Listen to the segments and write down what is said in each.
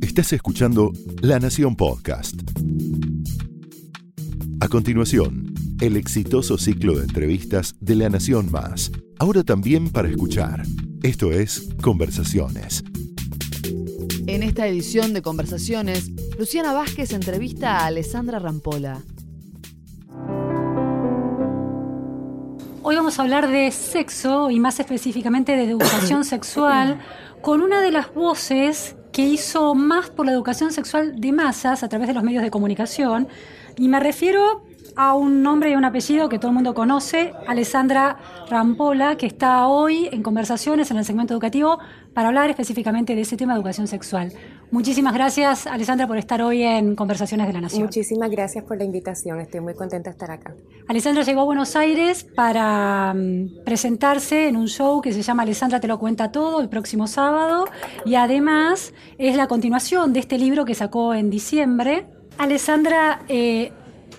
Estás escuchando La Nación Podcast. A continuación, el exitoso ciclo de entrevistas de La Nación Más. Ahora también para escuchar. Esto es Conversaciones. En esta edición de Conversaciones, Luciana Vázquez entrevista a Alessandra Rampola. Hoy vamos a hablar de sexo y más específicamente de educación sexual con una de las voces que hizo más por la educación sexual de masas a través de los medios de comunicación. Y me refiero a un nombre y un apellido que todo el mundo conoce, Alessandra Rampola, que está hoy en conversaciones en el segmento educativo para hablar específicamente de ese tema de educación sexual. Muchísimas gracias, Alessandra, por estar hoy en Conversaciones de la Nación. Muchísimas gracias por la invitación, estoy muy contenta de estar acá. Alessandra llegó a Buenos Aires para mm, presentarse en un show que se llama Alessandra te lo cuenta todo el próximo sábado y además es la continuación de este libro que sacó en diciembre. Alessandra, eh,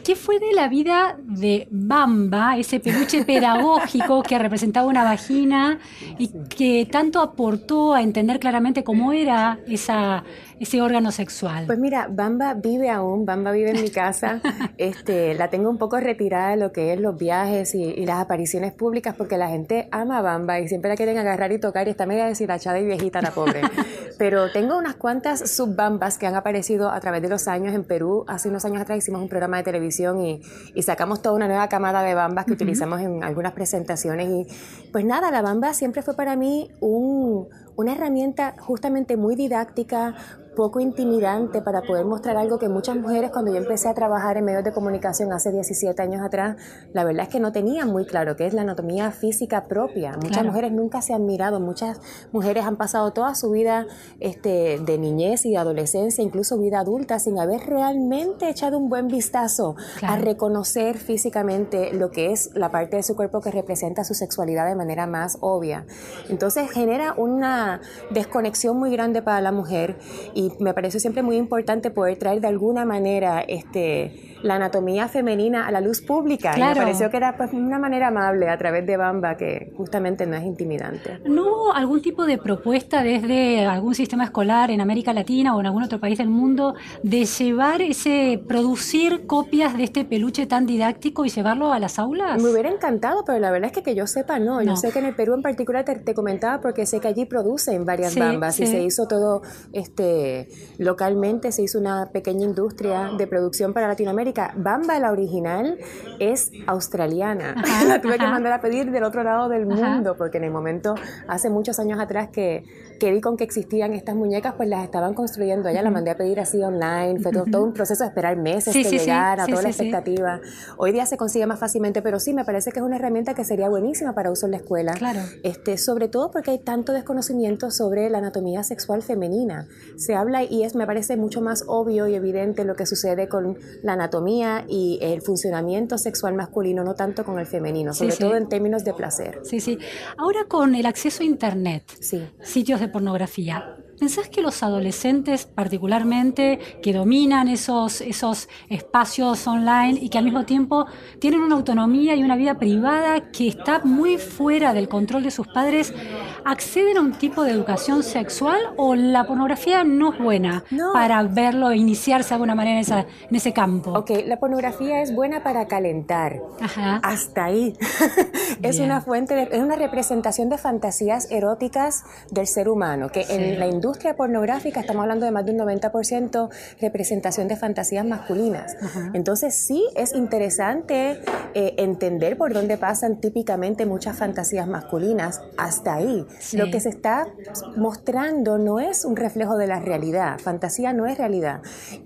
¿Qué fue de la vida de Bamba, ese peluche pedagógico que representaba una vagina y que tanto aportó a entender claramente cómo era esa, ese órgano sexual? Pues mira, Bamba vive aún, Bamba vive en mi casa. este, la tengo un poco retirada de lo que es los viajes y, las apariciones públicas porque la gente ama a Bamba y siempre la quieren agarrar y tocar y está media deshilachada y viejita la pobre. Pero tengo unas cuantas subbambas que han aparecido a través de los años en Perú. Hace unos años atrás hicimos un programa de televisión y, sacamos toda una nueva camada de bambas que utilizamos en algunas presentaciones. Y pues nada, la bamba siempre fue para mí un, una herramienta justamente muy didáctica, poco intimidante para poder mostrar algo que muchas mujeres cuando yo empecé a trabajar en medios de comunicación hace 17 años atrás, la verdad es que no tenían muy claro qué es la anatomía física propia. Muchas mujeres nunca se han mirado, muchas mujeres han pasado toda su vida este, de niñez y de adolescencia, incluso vida adulta, sin haber realmente echado un buen vistazo a reconocer físicamente lo que es la parte de su cuerpo que representa su sexualidad de manera más obvia. Entonces genera una desconexión muy grande para la mujer y me parece siempre muy importante poder traer de alguna manera este, la anatomía femenina a la luz pública. Y me pareció que era pues, una manera amable a través de Bamba que justamente no es intimidante. ¿No hubo algún tipo de propuesta desde algún sistema escolar en América Latina o en algún otro país del mundo de llevar ese, producir copias de este peluche tan didáctico y llevarlo a las aulas? Me hubiera encantado, pero la verdad es que que yo sepa no. Yo sé que en el Perú en particular te, comentaba porque sé que allí producen varias bambas y se hizo todo este localmente se hizo una pequeña industria de producción para Latinoamérica. Bamba, la original, es australiana. la tuve que mandar a pedir del otro lado del mundo, porque en el momento, hace muchos años atrás que, que vi con que existían estas muñecas, pues las estaban construyendo allá, la mandé a pedir así online, fue todo, un proceso de esperar meses que llegara, toda la expectativa. Hoy día se consigue más fácilmente, pero sí, me parece que es una herramienta que sería buenísima para uso en la escuela. Claro. Este, sobre todo porque hay tanto desconocimiento sobre la anatomía sexual femenina. Se habla y es, me parece mucho más obvio y evidente lo que sucede con la anatomía y el funcionamiento sexual masculino, no tanto con el femenino, sobre todo en términos de placer. Sí, sí. Ahora con el acceso a Internet, sí. sitios de pornografía, ¿Pensás que los adolescentes particularmente que dominan esos, esos espacios online y que al mismo tiempo tienen una autonomía y una vida privada que está muy fuera del control de sus padres, acceden a un tipo de educación sexual o la pornografía no es buena para verlo e iniciarse de alguna manera en, esa, en ese campo? Ok, la pornografía es buena para calentar. Hasta ahí. es una fuente, de, es una representación de fantasías eróticas del ser humano, que en la industria industria pornográfica estamos hablando de más de un 90% representación de fantasías masculinas. Entonces sí es interesante eh, entender por dónde pasan típicamente muchas fantasías masculinas hasta ahí. Lo que se está mostrando no es un reflejo de la realidad. Fantasía no es realidad.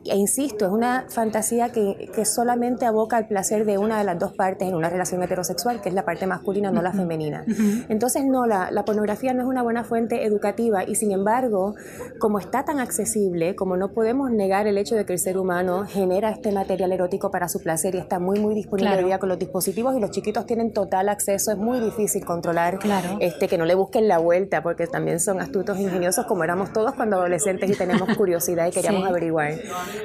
E insisto, es una fantasía que, que solamente aboca al placer de una de las dos partes en una relación heterosexual, que es la parte masculina, no la femenina. Entonces no, la, la pornografía no es una buena fuente educativa y sin embargo como está tan accesible, como no podemos negar el hecho de que el ser humano genera este material erótico para su placer y está muy, muy disponible hoy día con los dispositivos y los chiquitos tienen total acceso, es muy difícil controlar este, que no le busquen la vuelta, porque también son astutos, ingeniosos, como éramos todos cuando adolescentes y tenemos curiosidad y queríamos averiguar.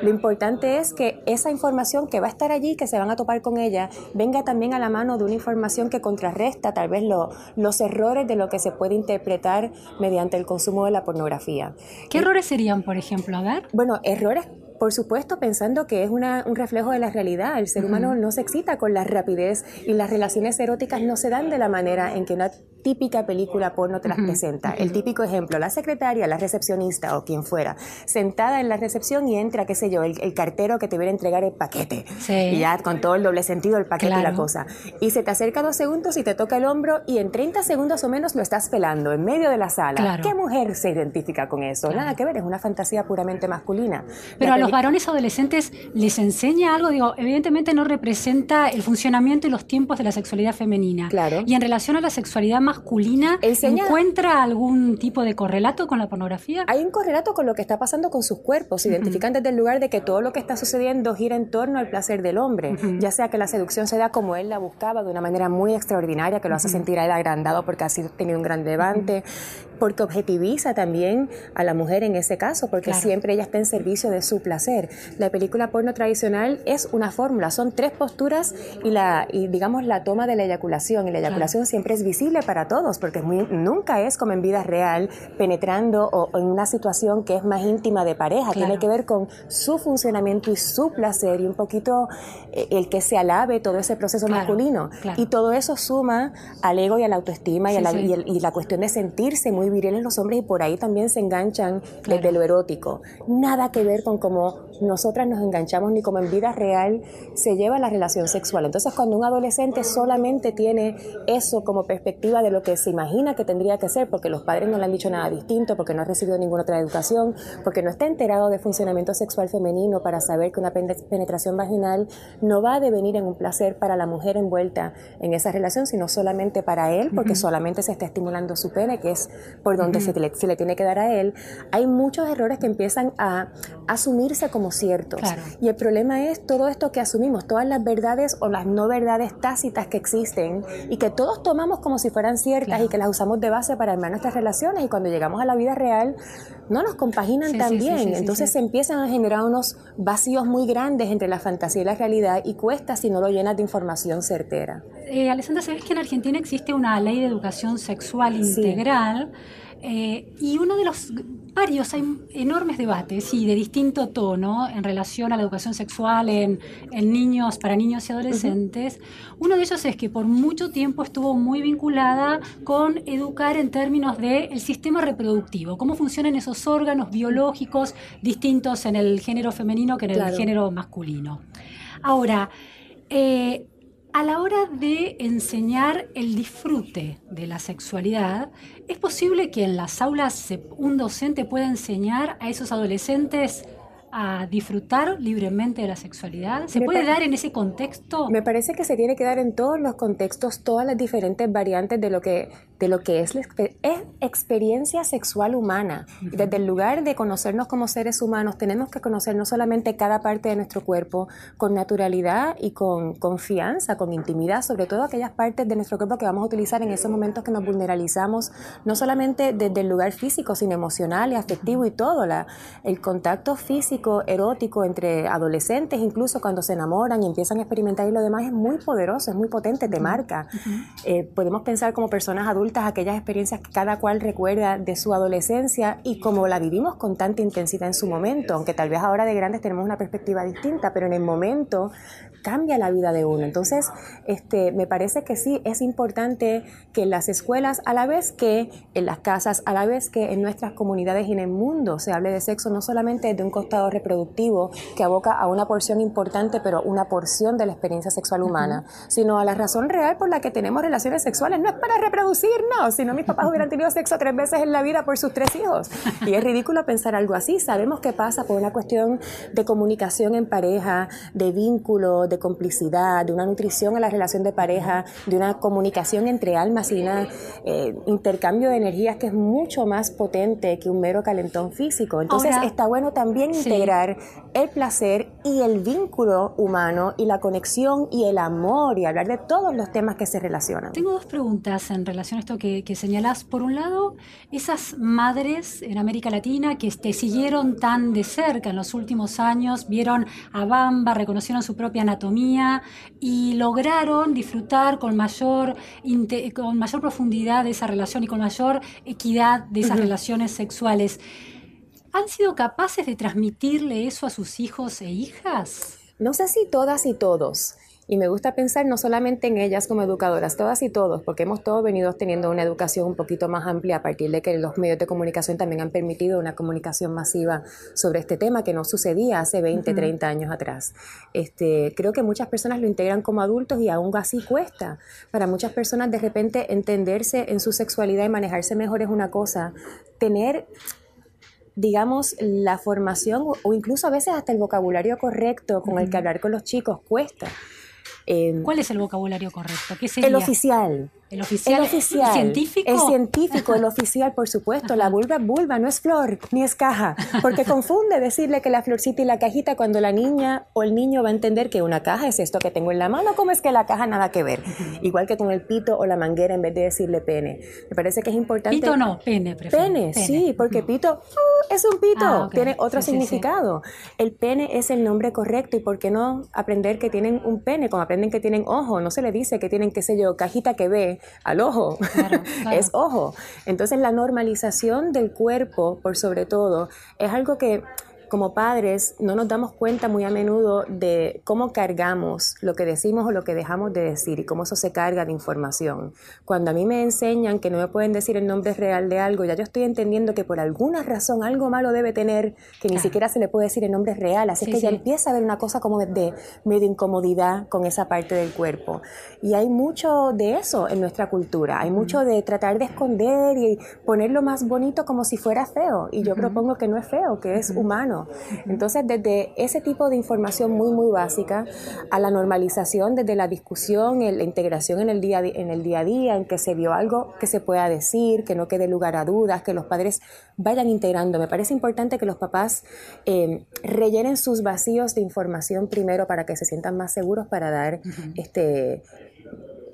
Lo importante es que esa información que va a estar allí, que se van a topar con ella, venga también a la mano de una información que contrarresta tal vez los errores de lo que se puede interpretar mediante el consumo de la pornografía. ¿Qué errores serían, por ejemplo? A ver. Bueno, errores por supuesto, pensando que es una, un reflejo de la realidad. El ser humano no se excita con la rapidez y las relaciones eróticas no se dan de la manera en que una típica película porno te las presenta. El típico ejemplo, la secretaria, la recepcionista o quien fuera, sentada en la recepción y entra, qué sé yo, el, cartero que te viene a entregar el paquete. Y ya con todo el doble sentido, el paquete y la cosa. Y se te acerca dos segundos y te toca el hombro y en 30 segundos o menos lo estás pelando en medio de la sala. ¿Qué mujer se identifica con eso? Nada que ver, es una fantasía puramente masculina. Pero a los varones adolescentes les enseña algo, digo, evidentemente no representa el funcionamiento y los tiempos de la sexualidad femenina. Claro. Y en relación a la sexualidad masculina, ¿encuentra algún tipo de correlato con la pornografía? Hay un correlato con lo que está pasando con sus cuerpos. Identifican desde el lugar de que todo lo que está sucediendo gira en torno al placer del hombre. Ya sea que la seducción se da como él la buscaba, de una manera muy extraordinaria, que lo hace sentir a él agrandado porque ha tenido un gran levante, porque objetiviza también a la mujer en ese caso, porque siempre ella está en servicio de su placer. La película porno tradicional es una fórmula, son tres posturas y, la, y digamos la toma de la eyaculación. Y la eyaculación siempre es visible para todos, porque nunca es como en vida real, penetrando o, en una situación que es más íntima de pareja. Tiene que ver con su funcionamiento y su placer y un poquito eh, el que se alabe todo ese proceso masculino. Y todo eso suma al ego y a la autoestima y, a la, y la cuestión de sentirse muy viriles los hombres y por ahí también se enganchan desde lo erótico. Nada que ver con cómo nosotras nos enganchamos ni como en vida real se lleva la relación sexual. Entonces cuando un adolescente solamente tiene eso como perspectiva de lo que se imagina que tendría que ser, porque los padres no le han dicho nada distinto, porque no ha recibido ninguna otra educación, porque no está enterado de funcionamiento sexual femenino para saber que una penetración vaginal no va a devenir en un placer para la mujer envuelta en esa relación, sino solamente para él, porque solamente se está estimulando su pene, que es por donde se, le, se, le, tiene que dar a él, hay muchos errores que empiezan a asumirse como ciertos. Y el problema es todo esto que asumimos, todas las verdades o las no verdades tácitas que existen y que todos tomamos como si fueran ciertas y que las usamos de base para armar nuestras relaciones y cuando llegamos a la vida real no nos compaginan tan bien. Entonces se empiezan a generar unos vacíos muy grandes entre la fantasía y la realidad y cuesta si no lo llenas de información certera. Eh, Alessandra, ¿sabes que en Argentina existe una ley de educación sexual integral? Eh, y uno de los varios, hay enormes debates y de distinto tono en relación a la educación sexual en, niños, para niños y adolescentes. Uno de ellos es que por mucho tiempo estuvo muy vinculada con educar en términos del sistema reproductivo, cómo funcionan esos órganos biológicos distintos en el género femenino que en el género masculino. Ahora, eh, a la hora de enseñar el disfrute de la sexualidad, ¿es posible que en las aulas un docente pueda enseñar a esos adolescentes a disfrutar libremente de la sexualidad? ¿Se puede dar en ese contexto? Me parece que se tiene que dar en todos los contextos, todas las diferentes variantes de lo que, de lo que es la experiencia sexual humana. Desde el lugar de conocernos como seres humanos, tenemos que conocer no solamente cada parte de nuestro cuerpo con naturalidad y con confianza, con intimidad, sobre todo aquellas partes de nuestro cuerpo que vamos a utilizar en esos momentos que nos vulneralizamos, no solamente desde el lugar físico, sino emocional y afectivo y todo, la, el contacto físico erótico entre adolescentes, incluso cuando se enamoran y empiezan a experimentar y lo demás es muy poderoso, es muy potente, te marca. Eh, podemos pensar como personas adultas aquellas experiencias que cada cual recuerda de su adolescencia y como la vivimos con tanta intensidad en su momento, aunque tal vez ahora de grandes tenemos una perspectiva distinta, pero en el momento cambia la vida de uno. Entonces, este, me parece que sí es importante que en las escuelas, a la vez que en las casas, a la vez que en nuestras comunidades y en el mundo se hable de sexo, no solamente de un costado reproductivo que aboca a una porción importante, pero una porción de la experiencia sexual humana, sino a la razón real por la que tenemos relaciones sexuales. No es para reproducirnos, sino mis papás hubieran tenido sexo tres veces en la vida por sus tres hijos. Y es ridículo pensar algo así. Sabemos que pasa por una cuestión de comunicación en pareja, de vínculo, de complicidad, de una nutrición a la relación de pareja, de una comunicación entre almas y un eh, intercambio de energías que es mucho más potente que un mero calentón físico. Entonces está bueno también integrar integrar el placer y el vínculo humano y la conexión y el amor y hablar de todos los temas que se relacionan. Tengo dos preguntas en relación a esto que, que señalás. Por un lado, esas madres en América Latina que te siguieron tan de cerca en los últimos años, vieron a Bamba, reconocieron su propia anatomía y lograron disfrutar con mayor, con mayor profundidad de esa relación y con mayor equidad de esas relaciones sexuales. ¿Han sido capaces de transmitirle eso a sus hijos e hijas? No sé si todas y todos. Y me gusta pensar no solamente en ellas como educadoras, todas y todos, porque hemos todos venido teniendo una educación un poquito más amplia a partir de que los medios de comunicación también han permitido una comunicación masiva sobre este tema que no sucedía hace 20, 30 años atrás. Este, creo que muchas personas lo integran como adultos y aún así cuesta. Para muchas personas de repente entenderse en su sexualidad y manejarse mejor es una cosa. Tener digamos, la formación o incluso a veces hasta el vocabulario correcto con el que hablar con los chicos cuesta. Em, ¿Cuál es el vocabulario correcto? ¿Qué sería? El oficial. ¿El oficial? El científico? El científico, el oficial, por supuesto. La vulva es vulva, no es flor, ni es caja. Porque confunde decirle que la florcita y la cajita cuando la niña o el niño va a entender que una caja es esto que tengo en la mano, como es que la caja nada que ver. Igual que con el pito o la manguera en vez de decirle pene. Me parece que es importante. Pito no, pene, prefiero. Pene, sí, porque pito uh, es un pito, ah, tiene otro significado. El pene es el nombre correcto y por qué no aprender que tienen un pene, como aprenden que tienen ojo, no se le dice que tienen, qué sé yo, cajita que ve al ojo, es ojo. Entonces la normalización del cuerpo, por sobre todo, es algo que como padres no nos damos cuenta muy a menudo de cómo cargamos lo que decimos o lo que dejamos de decir y cómo eso se carga de información. Cuando a mí me enseñan que no me pueden decir el nombre real de algo, ya yo estoy entendiendo que por alguna razón algo malo debe tener que ni siquiera se le puede decir el nombre real. Así que ya empieza a haber una cosa como de medio incomodidad con esa parte del cuerpo. Y hay mucho de eso en nuestra cultura. Hay mucho de tratar de esconder y ponerlo más bonito como si fuera feo. Y yo propongo que no es feo, que es humano entonces, desde ese tipo de información muy, muy básica a la normalización, desde la discusión, la integración en el, día, en el día a día, en que se vio algo que se pueda decir, que no quede lugar a dudas, que los padres vayan integrando. Me parece importante que los papás eh, rellenen sus vacíos de información primero para que se sientan más seguros para dar este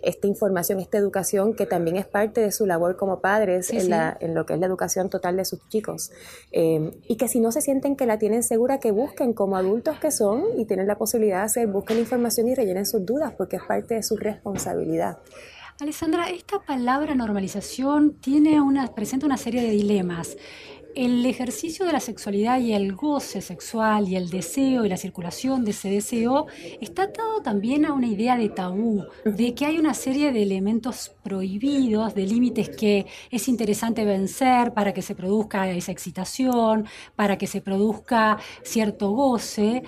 esta información, esta educación que también es parte de su labor como padres en, La, en, lo que es la educación total de sus chicos. Eh, y que si no se sienten que la tienen segura, que busquen como adultos que son y tienen la posibilidad de hacer, busquen información y rellenen sus dudas porque es parte de su responsabilidad. Alessandra, esta palabra normalización tiene una, presenta una serie de dilemas el ejercicio de la sexualidad y el goce sexual y el deseo y la circulación de ese deseo está atado también a una idea de tabú, de que hay una serie de elementos prohibidos, de límites que es interesante vencer para que se produzca esa excitación, para que se produzca cierto goce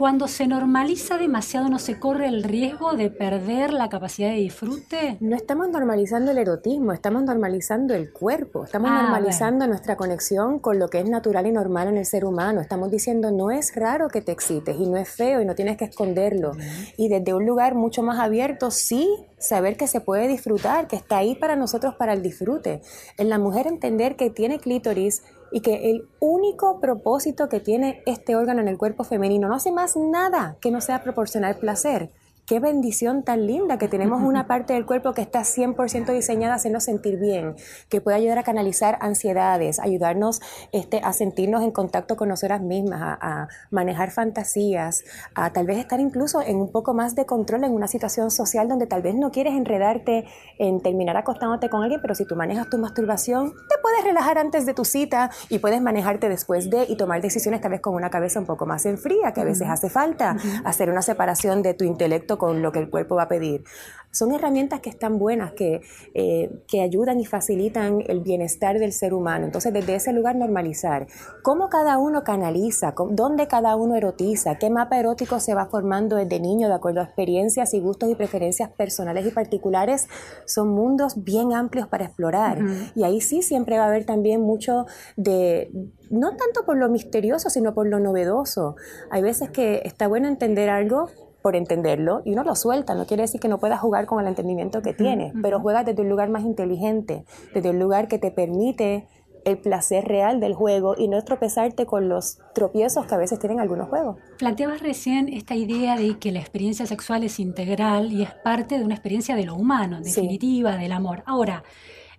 cuando se normaliza demasiado, ¿no se corre el riesgo de perder la capacidad de disfrute? No estamos normalizando el erotismo, estamos normalizando el cuerpo, estamos ah, normalizando nuestra conexión con lo que es natural y normal en el ser humano. Estamos diciendo, no es raro que te excites y no es feo y no tienes que esconderlo. Y desde un lugar mucho más abierto, sí, saber que se puede disfrutar, que está ahí para nosotros para el disfrute. En la mujer entender que tiene clítoris y que el único propósito que tiene este órgano en el cuerpo femenino no hace más nada que no sea proporcionar placer qué bendición tan linda que tenemos una parte del cuerpo que está 100% diseñada a hacernos sentir bien, que puede ayudar a canalizar ansiedades, ayudarnos este, a sentirnos en contacto con nosotras mismas, a, manejar fantasías, a tal vez estar incluso en un poco más de control en una situación social donde tal vez no quieres enredarte en terminar acostándote con alguien, pero si tú manejas tu masturbación, te puedes relajar antes de tu cita y puedes manejarte después de y tomar decisiones tal vez con una cabeza un poco más en fría, que a veces hace falta, hacer una separación de tu intelecto con lo que el cuerpo va a pedir. Son herramientas que están buenas, que, eh, que ayudan y facilitan el bienestar del ser humano. Entonces, desde ese lugar normalizar cómo cada uno canaliza, dónde cada uno erotiza, qué mapa erótico se va formando desde niño de acuerdo a experiencias y gustos y preferencias personales y particulares, son mundos bien amplios para explorar. Y ahí sí siempre va a haber también mucho de, no tanto por lo misterioso, sino por lo novedoso. Hay veces que está bueno entender algo por entenderlo y uno lo suelta, no quiere decir que no puedas jugar con el entendimiento que tienes, pero juegas desde un lugar más inteligente, desde un lugar que te permite el placer real del juego y no tropezarte con los tropiezos que a veces tienen algunos juegos. Planteabas recién esta idea de que la experiencia sexual es integral y es parte de una experiencia de lo humano, en definitiva, del amor. Ahora,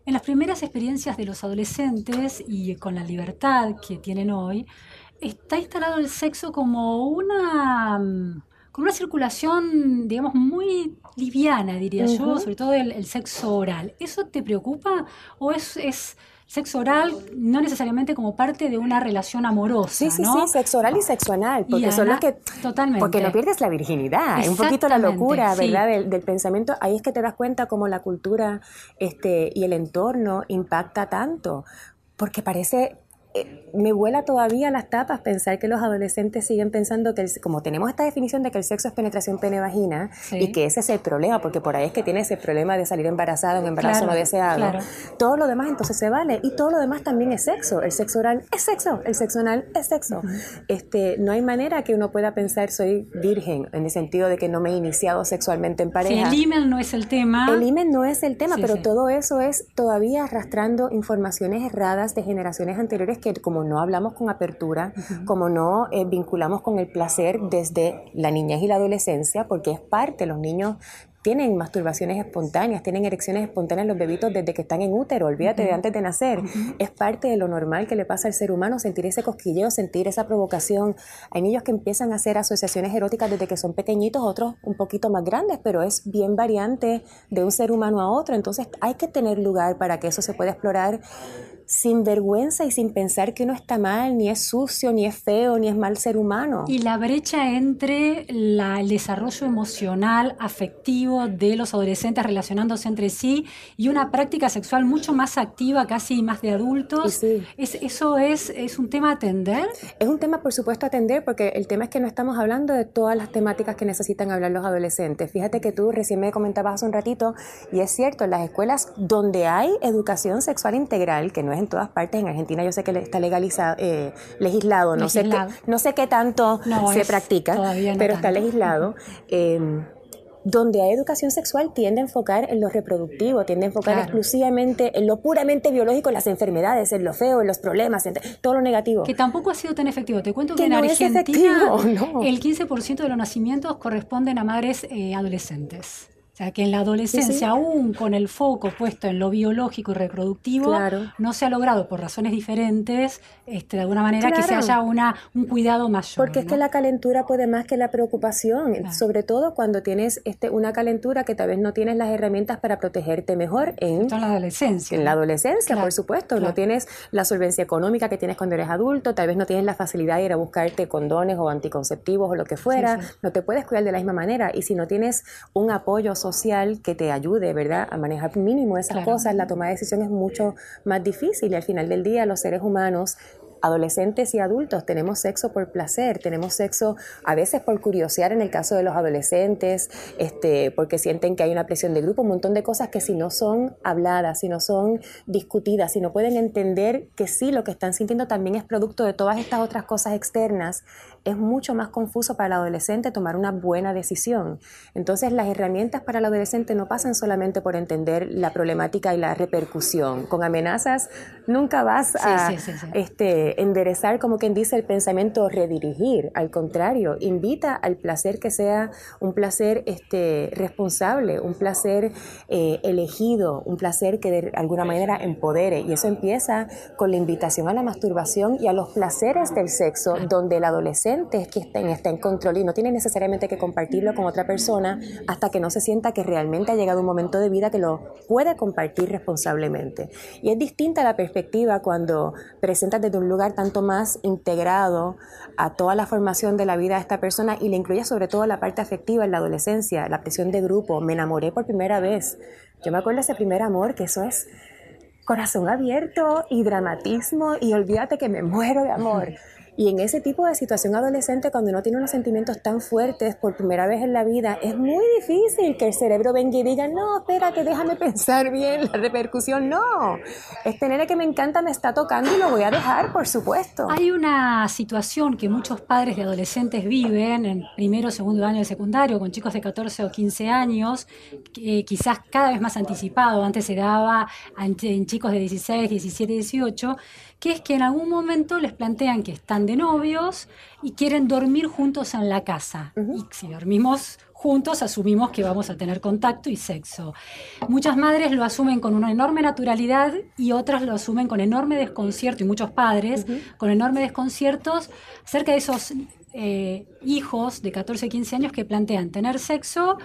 en las primeras experiencias de los adolescentes y con la libertad que tienen hoy, está instalado el sexo como una mm, con una circulación, digamos, muy liviana, diría yo, sobre todo el, sexo oral. ¿Eso te preocupa o es, es sexo oral no necesariamente como parte de una relación amorosa. Sí, sí, sí, sexo oral y sexo anal, porque son los que... Totalmente. Porque no pierdes la virginidad, un poquito la locura, ¿verdad? Del, del, pensamiento. Ahí es que te das cuenta cómo la cultura este, y el entorno impacta tanto, porque parece eh, me vuela todavía las tapas pensar que los adolescentes siguen pensando que, como tenemos esta definición de que el sexo es penetración pene-vagina y que ese es el problema, porque por ahí es que tiene ese problema de salir embarazada, un embarazo no deseado, todo lo demás entonces se vale y todo lo demás también es sexo. El sexo oral es sexo, el sexo anal es sexo. este, no hay manera que uno pueda pensar soy virgen en el sentido de que no me he iniciado sexualmente en pareja. el email no es el tema. El email no es el tema, pero todo eso es todavía arrastrando informaciones erradas de generaciones anteriores que como no hablamos con apertura, como no eh, vinculamos con el placer desde la niñez y la adolescencia, porque es parte, los niños tienen masturbaciones espontáneas, tienen erecciones espontáneas los bebitos desde que están en útero, olvídate de antes de nacer. Es parte de lo normal que le pasa al ser humano sentir ese cosquilleo, sentir esa provocación. Hay niños que empiezan a hacer asociaciones eróticas desde que son pequeñitos, otros un poquito más grandes, pero es bien variante de un ser humano a otro. Entonces hay que tener lugar para que eso se pueda explorar sin vergüenza y sin pensar que uno está mal, ni es sucio, ni es feo, ni es mal ser humano. Y la brecha entre el desarrollo emocional, afectivo de los adolescentes relacionándose entre sí y una práctica sexual mucho más activa, casi más de adultos, es, ¿eso es, es un tema a atender? Es un tema, por supuesto, a atender, porque el tema es que no estamos hablando de todas las temáticas que necesitan hablar los adolescentes. Fíjate que tú recién me comentabas hace un ratito, y es cierto, en las escuelas donde hay educación sexual integral, que no es en todas partes. En Argentina yo sé que está legalizado, eh, legislado, no sé, qué, no sé qué tanto se practica, pero está legislado. Donde hay educación sexual tiende a enfocar en lo reproductivo, tiende a enfocar exclusivamente en lo puramente biológico, en las enfermedades, en lo feo, en los problemas, en todo lo negativo. Que tampoco ha sido tan efectivo. Te cuento que, en Argentina el 15% de los nacimientos corresponden a madres eh, adolescentes sea, que en la adolescencia, aún con el foco puesto en lo biológico y reproductivo, no se ha logrado por razones diferentes, este, de alguna manera, que se haya una, un cuidado mayor. Porque es que la calentura puede más que la preocupación, sobre todo cuando tienes este, una calentura que tal vez no tienes las herramientas para protegerte mejor en, la adolescencia. En la adolescencia, por supuesto. No tienes la solvencia económica que tienes cuando eres adulto, tal vez no tienes la facilidad de ir a buscarte condones o anticonceptivos o lo que fuera, no te puedes cuidar de la misma manera. Y si no tienes un apoyo social, social que te ayude, ¿verdad?, a manejar mínimo esas cosas, la toma de decisión es mucho más difícil y al final del día los seres humanos adolescentes y adultos tenemos sexo por placer, tenemos sexo a veces por curiosear en el caso de los adolescentes, este, porque sienten que hay una presión de grupo, un montón de cosas que si no son habladas, si no son discutidas, si no pueden entender que sí, lo que están sintiendo también es producto de todas estas otras cosas externas, es mucho más confuso para el adolescente tomar una buena decisión. Entonces las herramientas para el adolescente no pasan solamente por entender la problemática y la repercusión. Con amenazas nunca vas a Este, enderezar, como quien dice, el pensamiento redirigir. Al contrario, invita al placer que sea un placer este, responsable, un placer eh, elegido, un placer que de alguna manera empodere. Y eso empieza con la invitación a la masturbación y a los placeres del sexo, donde el adolescente es que está en, control y no tiene necesariamente que compartirlo con otra persona hasta que no se sienta que realmente ha llegado un momento de vida que lo puede compartir responsablemente. Y es distinta la perspectiva cuando presentas desde un lugar tanto más integrado a toda la formación de la vida de esta persona y le incluye sobre todo la parte afectiva en la adolescencia, la presión de grupo, me enamoré por primera vez. Yo me acuerdo de ese primer amor, que eso es corazón abierto y dramatismo y olvídate que me muero de amor. Y en ese tipo de situación adolescente, cuando uno tiene unos sentimientos tan fuertes por primera vez en la vida, es muy difícil que el cerebro venga y diga, no, espérate, déjame pensar bien la repercusión. No, este nene que me encanta me está tocando y lo voy a dejar, por supuesto. Hay una situación que muchos padres de adolescentes viven en primero segundo año de secundario, con chicos de 14 o 15 años, que quizás cada vez más anticipado, antes se daba en chicos de 16, 17, 18, que es que en algún momento les plantean que están de novios y quieren dormir juntos en la casa. Y si dormimos juntos, asumimos que vamos a tener contacto y sexo. Muchas madres lo asumen con una enorme naturalidad y otras lo asumen con enorme desconcierto, y muchos padres con enorme desconciertos acerca de esos eh, hijos de 14, 15 años que plantean tener sexo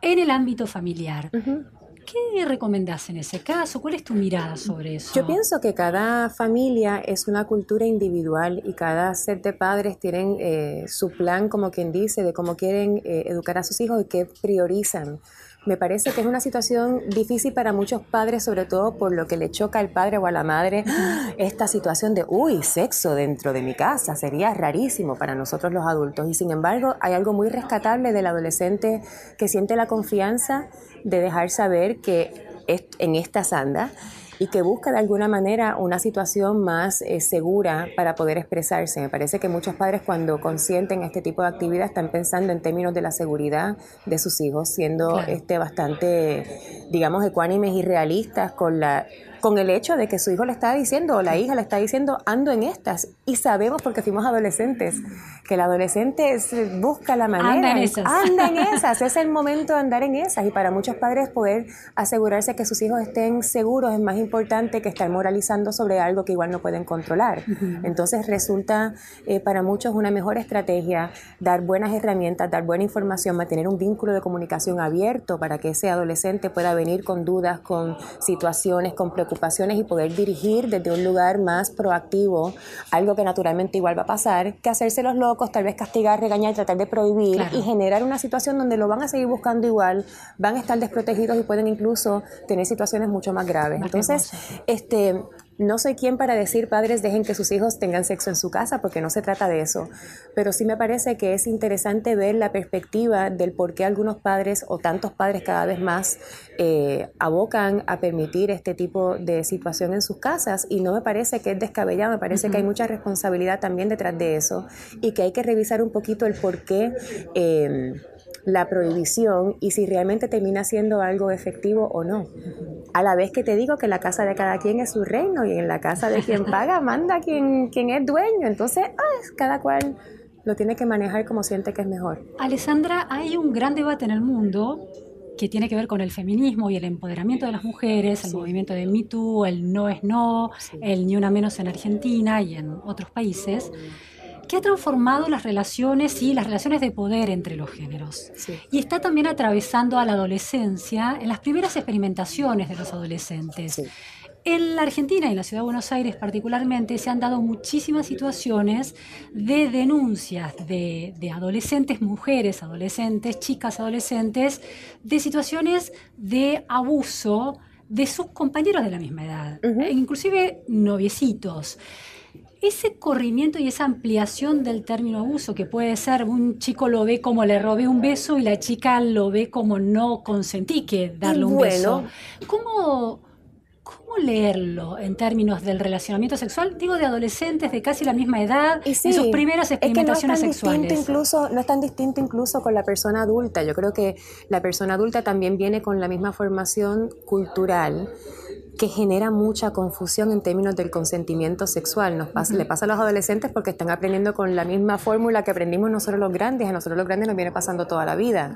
en el ámbito familiar. ¿Qué recomendás en ese caso? ¿Cuál es tu mirada sobre eso? Yo pienso que cada familia es una cultura individual y cada set de padres tienen eh, su plan, como quien dice, de cómo quieren eh, educar a sus hijos y qué priorizan. Me parece que es una situación difícil para muchos padres, sobre todo por lo que le choca al padre o a la madre esta situación de, uy, sexo dentro de mi casa, sería rarísimo para nosotros los adultos. Y sin embargo, hay algo muy rescatable del adolescente que siente la confianza de dejar saber que en esta sanda y que busca de alguna manera una situación más eh, segura para poder expresarse. Me parece que muchos padres cuando consienten este tipo de actividad están pensando en términos de la seguridad de sus hijos, siendo este bastante, digamos, ecuánimes y realistas con la con el hecho de que su hijo le está diciendo o la hija le está diciendo ando en estas y sabemos porque fuimos adolescentes que el adolescente busca la manera anda en esas. anda en esas es el momento de andar en esas. Y para muchos padres poder asegurarse que sus hijos estén seguros es más importante que estar moralizando sobre algo que igual no pueden controlar. Entonces resulta eh, para muchos una mejor estrategia dar buenas herramientas dar buena información mantener un vínculo de comunicación abierto para que ese adolescente pueda venir con dudas con situaciones con preocupaciones y poder dirigir desde un lugar más proactivo algo que naturalmente igual va a pasar, que hacerse los locos, tal vez castigar, regañar, tratar de prohibir y generar una situación donde lo van a seguir buscando igual, van a estar desprotegidos y pueden incluso tener situaciones mucho más graves. Entonces, este no soy quien para decir padres dejen que sus hijos tengan sexo en su casa, porque no se trata de eso. Pero sí me parece que es interesante ver la perspectiva del por qué algunos padres o tantos padres cada vez más eh, abocan a permitir este tipo de situación en sus casas. Y no me parece que es descabellado, me parece que hay mucha responsabilidad también detrás de eso y que hay que revisar un poquito el por qué. Eh, la prohibición y si realmente termina siendo algo efectivo o no. A la vez que te digo que la casa de cada quien es su reino y en la casa de quien paga manda quien, quien es dueño. Entonces, ah, cada cual lo tiene que manejar como siente que es mejor. Alessandra, hay un gran debate en el mundo que tiene que ver con el feminismo y el empoderamiento de las mujeres, el movimiento de Me Too, el no es no, el ni una menos en Argentina y en otros países que ha transformado las relaciones y las relaciones de poder entre los géneros. Y está también atravesando a la adolescencia en las primeras experimentaciones de los adolescentes. En la Argentina y en la ciudad de Buenos Aires particularmente se han dado muchísimas situaciones de denuncias de, adolescentes, mujeres adolescentes, chicas adolescentes, de situaciones de abuso de sus compañeros de la misma edad, inclusive noviecitos ese corrimiento y esa ampliación del término abuso, que puede ser un chico lo ve como le robé un beso y la chica lo ve como no consentí que darle un beso. ¿Cómo, ¿Cómo leerlo en términos del relacionamiento sexual? Digo, de adolescentes de casi la misma edad, y sus primeras experimentaciones es que no sexuales. Incluso, no es tan distinto incluso con la persona adulta. Yo creo que la persona adulta también viene con la misma formación cultural que genera mucha confusión en términos del consentimiento sexual. Nos pasa, Le pasa a los adolescentes porque están aprendiendo con la misma fórmula que aprendimos nosotros los grandes. A nosotros los grandes nos viene pasando toda la vida.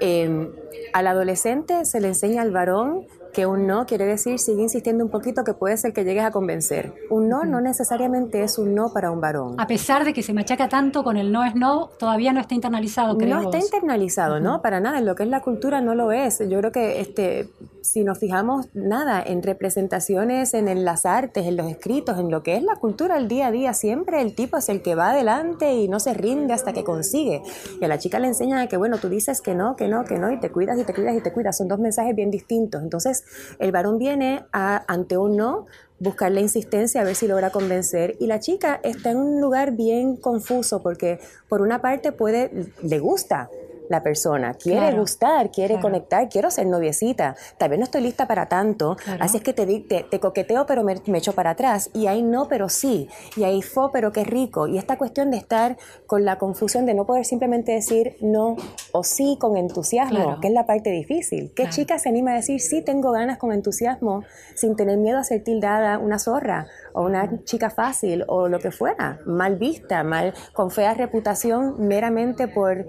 Eh, al adolescente se le enseña al varón que un no quiere decir, sigue insistiendo un poquito, que puede ser que llegues a convencer. Un no no necesariamente es un no para un varón. A pesar de que se machaca tanto con el no es no, todavía no está internalizado, creo. No está internalizado, ¿no? Para nada. En lo que es la cultura no lo es. Yo creo que este, si nos fijamos, nada, en representaciones, en las artes, en los escritos, en lo que es la cultura el día a día, siempre el tipo es el que va adelante y no se rinde hasta que consigue. Y a la chica le enseñan que, bueno, tú dices que no, que no, que no, y te cuidas y te cuidas y te cuidas. Son dos mensajes bien distintos. Entonces, el varón viene ante un no buscar la insistencia a ver si logra convencer. Y la chica está en un lugar bien confuso porque por una parte puede, le gusta, la persona. Quiere gustar, quiere conectar, quiero ser noviecita. Tal vez no estoy lista para tanto. Así es que te, te, te coqueteo, pero me, echo para atrás. Y ahí no, pero sí. Y ahí fue, pero qué rico. Y esta cuestión de estar con la confusión de no poder simplemente decir no o sí con entusiasmo, que es la parte difícil. ¿Qué chica se anima a decir sí tengo ganas con entusiasmo sin tener miedo a ser tildada una zorra o una chica fácil o lo que fuera, mal vista, mal con fea reputación meramente por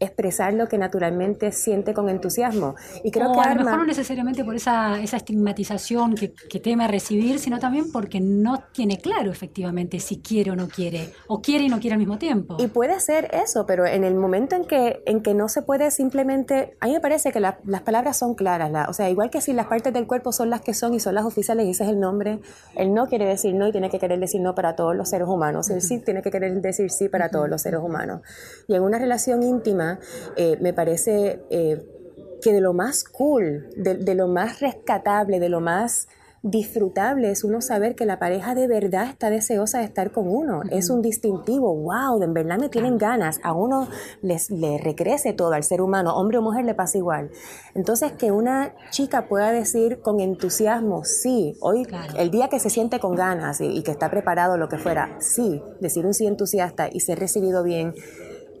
expresar lo que naturalmente siente con entusiasmo. Y creo que a lo mejor no necesariamente por esa, esa estigmatización que, que, teme recibir, sino también porque no tiene claro efectivamente si quiere o no quiere, o quiere y no quiere al mismo tiempo. Y puede ser eso, pero en el momento en que, en que no se puede simplemente, a mí me parece que las palabras son claras, la, o sea, igual que si las partes del cuerpo son las que son y son las oficiales y dices el nombre, el no quiere decir no y tiene que querer decir no para todos los seres humanos, el sí tiene que querer decir sí para todos los seres humanos. Y en una relación íntima, eh, me parece eh, que de lo más cool, de, lo más rescatable, de lo más disfrutable es uno saber que la pareja de verdad está deseosa de estar con uno. Es un distintivo, wow, de en verdad me tienen ganas. A uno les, le recrece todo al ser humano, hombre o mujer le pasa igual. Entonces, que una chica pueda decir con entusiasmo, sí, hoy, el día que se siente con ganas y, y que está preparado lo que fuera, sí, decir un sí entusiasta y ser recibido bien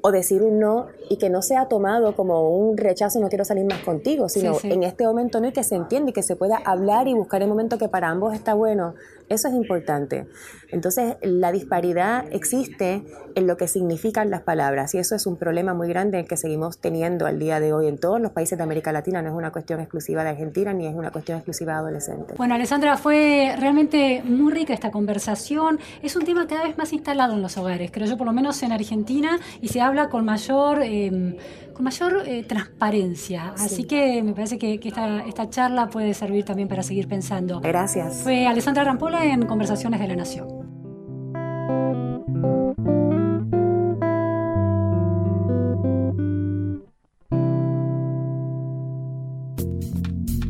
o decir un no y que no sea tomado como un rechazo, no quiero salir más contigo, sino en este momento en el que se entiende y que se pueda hablar y buscar el momento que para ambos está bueno, eso es importante. Entonces, la disparidad existe en lo que significan las palabras y eso es un problema muy grande que seguimos teniendo al día de hoy en todos los países de América Latina, no es una cuestión exclusiva de Argentina ni es una cuestión exclusiva de adolescentes. Bueno, Alessandra, fue realmente muy rica esta conversación. Es un tema cada vez más instalado en los hogares, creo yo, por lo menos en Argentina, y se habla con mayor, em, con mayor eh, transparencia. Así que me parece que, esta, esta charla puede servir también para seguir pensando. Gracias. Fue Alessandra Rampola en Conversaciones de la Nación.